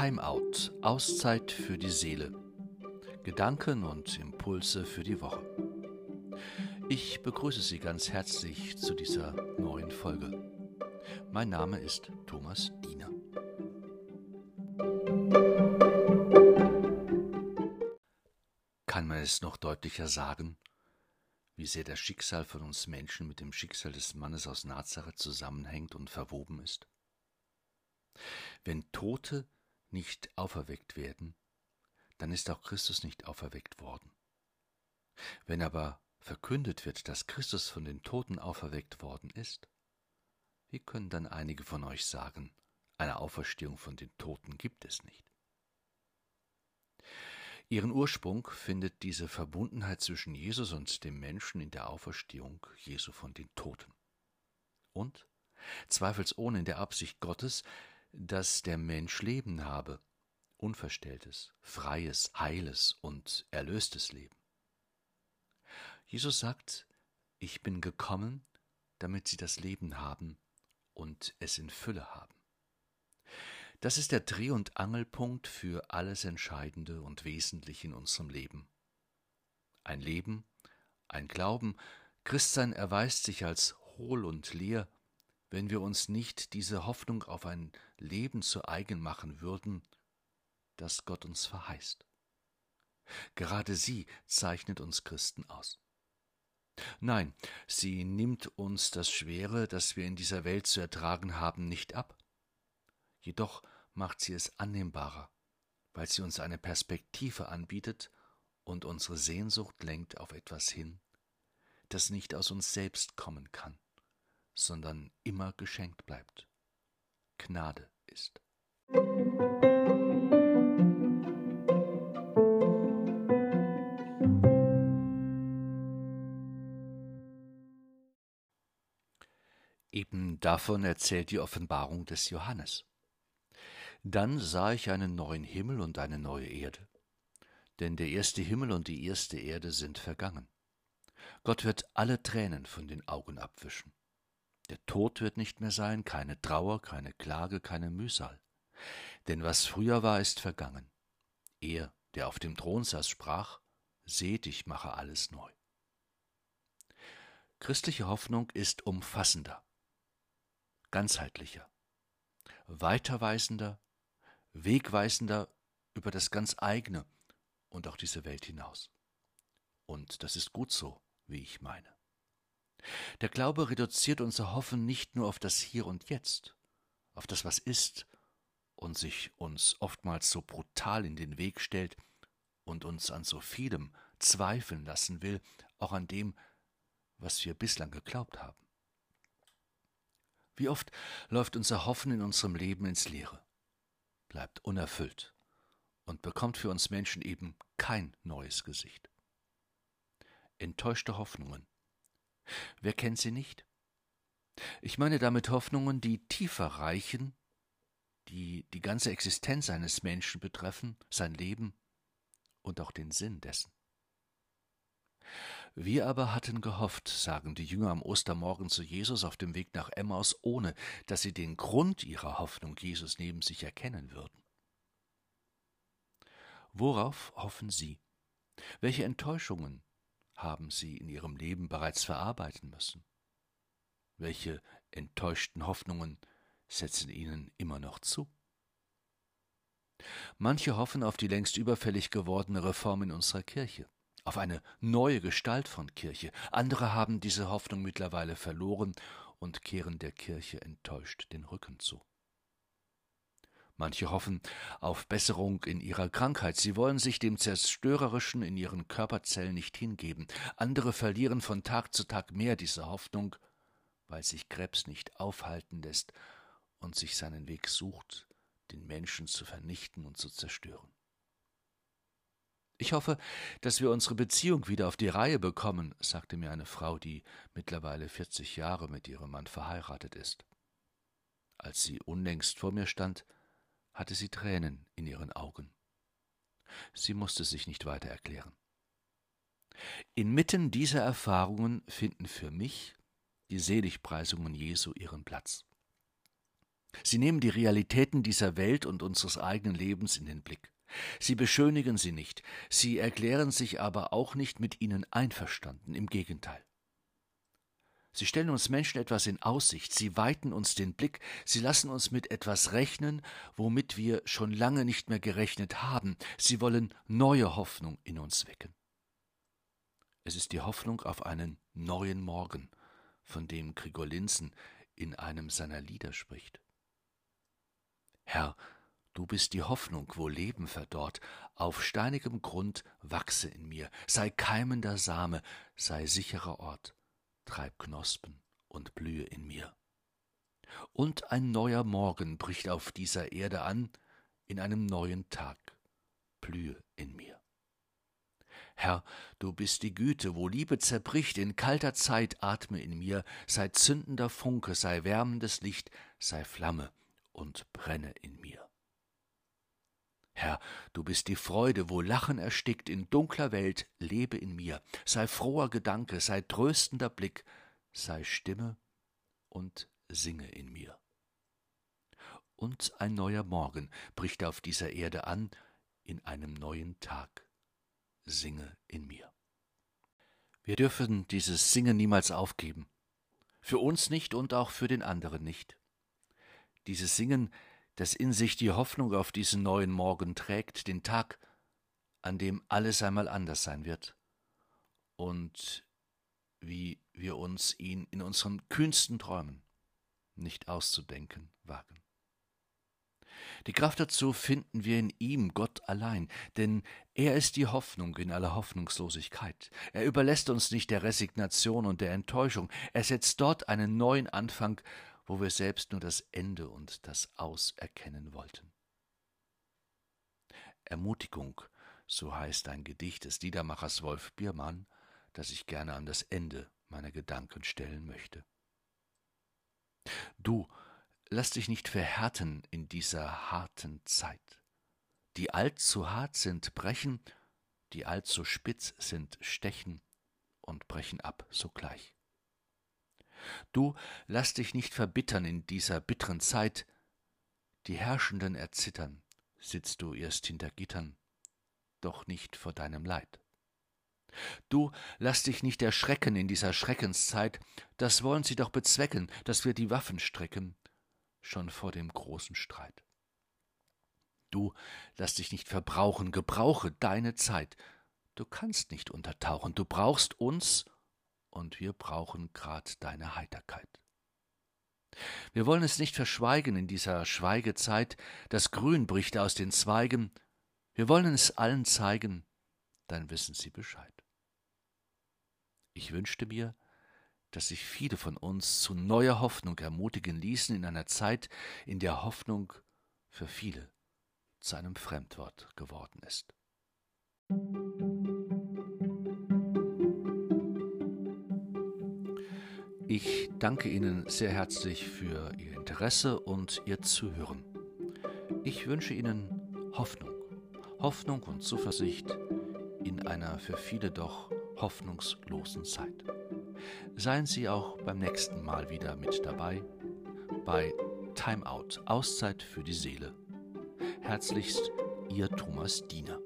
Timeout, Auszeit für die Seele. Gedanken und Impulse für die Woche. Ich begrüße Sie ganz herzlich zu dieser neuen Folge. Mein Name ist Thomas Diener. Kann man es noch deutlicher sagen, wie sehr das Schicksal von uns Menschen mit dem Schicksal des Mannes aus Nazareth zusammenhängt und verwoben ist? Wenn Tote nicht auferweckt werden, dann ist auch Christus nicht auferweckt worden. Wenn aber verkündet wird, dass Christus von den Toten auferweckt worden ist, wie können dann einige von euch sagen, eine Auferstehung von den Toten gibt es nicht? Ihren Ursprung findet diese Verbundenheit zwischen Jesus und dem Menschen in der Auferstehung Jesu von den Toten. Und, zweifelsohne in der Absicht Gottes, dass der Mensch Leben habe, unverstelltes, freies, heiles und erlöstes Leben. Jesus sagt, ich bin gekommen, damit sie das Leben haben und es in Fülle haben. Das ist der Dreh- und Angelpunkt für alles Entscheidende und Wesentliche in unserem Leben. Ein Leben, ein Glauben, Christsein erweist sich als hohl und leer, wenn wir uns nicht diese Hoffnung auf ein Leben zu eigen machen würden, das Gott uns verheißt. Gerade sie zeichnet uns Christen aus. Nein, sie nimmt uns das Schwere, das wir in dieser Welt zu ertragen haben, nicht ab. Jedoch macht sie es annehmbarer, weil sie uns eine Perspektive anbietet und unsere Sehnsucht lenkt auf etwas hin, das nicht aus uns selbst kommen kann sondern immer geschenkt bleibt. Gnade ist. Eben davon erzählt die Offenbarung des Johannes. Dann sah ich einen neuen Himmel und eine neue Erde, denn der erste Himmel und die erste Erde sind vergangen. Gott wird alle Tränen von den Augen abwischen. Der Tod wird nicht mehr sein, keine Trauer, keine Klage, keine Mühsal. Denn was früher war, ist vergangen. Er, der auf dem Thron saß, sprach, Seht, ich mache alles neu. Christliche Hoffnung ist umfassender, ganzheitlicher, weiterweisender, wegweisender über das ganz eigene und auch diese Welt hinaus. Und das ist gut so, wie ich meine. Der Glaube reduziert unser Hoffen nicht nur auf das Hier und Jetzt, auf das, was ist und sich uns oftmals so brutal in den Weg stellt und uns an so vielem zweifeln lassen will, auch an dem, was wir bislang geglaubt haben. Wie oft läuft unser Hoffen in unserem Leben ins Leere, bleibt unerfüllt und bekommt für uns Menschen eben kein neues Gesicht. Enttäuschte Hoffnungen, Wer kennt sie nicht? Ich meine damit Hoffnungen, die tiefer reichen, die die ganze Existenz eines Menschen betreffen, sein Leben und auch den Sinn dessen. Wir aber hatten gehofft, sagen die Jünger am Ostermorgen zu Jesus auf dem Weg nach Emmaus, ohne dass sie den Grund ihrer Hoffnung Jesus neben sich erkennen würden. Worauf hoffen Sie? Welche Enttäuschungen, haben Sie in Ihrem Leben bereits verarbeiten müssen? Welche enttäuschten Hoffnungen setzen Ihnen immer noch zu? Manche hoffen auf die längst überfällig gewordene Reform in unserer Kirche, auf eine neue Gestalt von Kirche. Andere haben diese Hoffnung mittlerweile verloren und kehren der Kirche enttäuscht den Rücken zu. Manche hoffen auf Besserung in ihrer Krankheit, sie wollen sich dem Zerstörerischen in ihren Körperzellen nicht hingeben, andere verlieren von Tag zu Tag mehr diese Hoffnung, weil sich Krebs nicht aufhalten lässt und sich seinen Weg sucht, den Menschen zu vernichten und zu zerstören. Ich hoffe, dass wir unsere Beziehung wieder auf die Reihe bekommen, sagte mir eine Frau, die mittlerweile vierzig Jahre mit ihrem Mann verheiratet ist. Als sie unlängst vor mir stand, hatte sie Tränen in ihren Augen. Sie musste sich nicht weiter erklären. Inmitten dieser Erfahrungen finden für mich die Seligpreisungen Jesu ihren Platz. Sie nehmen die Realitäten dieser Welt und unseres eigenen Lebens in den Blick. Sie beschönigen sie nicht, sie erklären sich aber auch nicht mit ihnen einverstanden, im Gegenteil. Sie stellen uns Menschen etwas in Aussicht, sie weiten uns den Blick, sie lassen uns mit etwas rechnen, womit wir schon lange nicht mehr gerechnet haben, sie wollen neue Hoffnung in uns wecken. Es ist die Hoffnung auf einen neuen Morgen, von dem Gregor Linsen in einem seiner Lieder spricht. Herr, du bist die Hoffnung, wo Leben verdorrt, auf steinigem Grund wachse in mir, sei keimender Same, sei sicherer Ort treib Knospen und blühe in mir. Und ein neuer Morgen bricht auf dieser Erde an, in einem neuen Tag, blühe in mir. Herr, du bist die Güte, wo Liebe zerbricht, in kalter Zeit atme in mir, sei zündender Funke, sei wärmendes Licht, sei Flamme und brenne in mir. Herr, du bist die Freude, wo Lachen erstickt in dunkler Welt, lebe in mir, sei froher Gedanke, sei tröstender Blick, sei Stimme und singe in mir. Und ein neuer Morgen bricht auf dieser Erde an, in einem neuen Tag. Singe in mir. Wir dürfen dieses Singen niemals aufgeben. Für uns nicht und auch für den anderen nicht. Dieses Singen das in sich die Hoffnung auf diesen neuen Morgen trägt, den Tag, an dem alles einmal anders sein wird und wie wir uns ihn in unseren kühnsten Träumen nicht auszudenken wagen. Die Kraft dazu finden wir in ihm, Gott allein, denn er ist die Hoffnung in aller Hoffnungslosigkeit. Er überlässt uns nicht der Resignation und der Enttäuschung, er setzt dort einen neuen Anfang, wo wir selbst nur das Ende und das Aus erkennen wollten. Ermutigung, so heißt ein Gedicht des Liedermachers Wolf Biermann, das ich gerne an das Ende meiner Gedanken stellen möchte. Du, lass dich nicht verhärten in dieser harten Zeit. Die allzu hart sind, brechen, die allzu spitz sind, stechen und brechen ab sogleich. Du lass dich nicht verbittern in dieser bitteren Zeit. Die Herrschenden erzittern, sitzt du erst hinter Gittern, doch nicht vor deinem Leid. Du lass dich nicht erschrecken in dieser Schreckenszeit, das wollen sie doch bezwecken, dass wir die Waffen strecken, schon vor dem großen Streit. Du lass dich nicht verbrauchen, gebrauche deine Zeit. Du kannst nicht untertauchen, du brauchst uns und wir brauchen grad deine Heiterkeit. Wir wollen es nicht verschweigen in dieser Schweigezeit, das Grün bricht aus den Zweigen, wir wollen es allen zeigen, dann wissen sie Bescheid. Ich wünschte mir, dass sich viele von uns zu neuer Hoffnung ermutigen ließen in einer Zeit, in der Hoffnung für viele zu einem Fremdwort geworden ist. Ich danke Ihnen sehr herzlich für Ihr Interesse und Ihr Zuhören. Ich wünsche Ihnen Hoffnung, Hoffnung und Zuversicht in einer für viele doch hoffnungslosen Zeit. Seien Sie auch beim nächsten Mal wieder mit dabei bei Time Out, Auszeit für die Seele. Herzlichst Ihr Thomas Diener.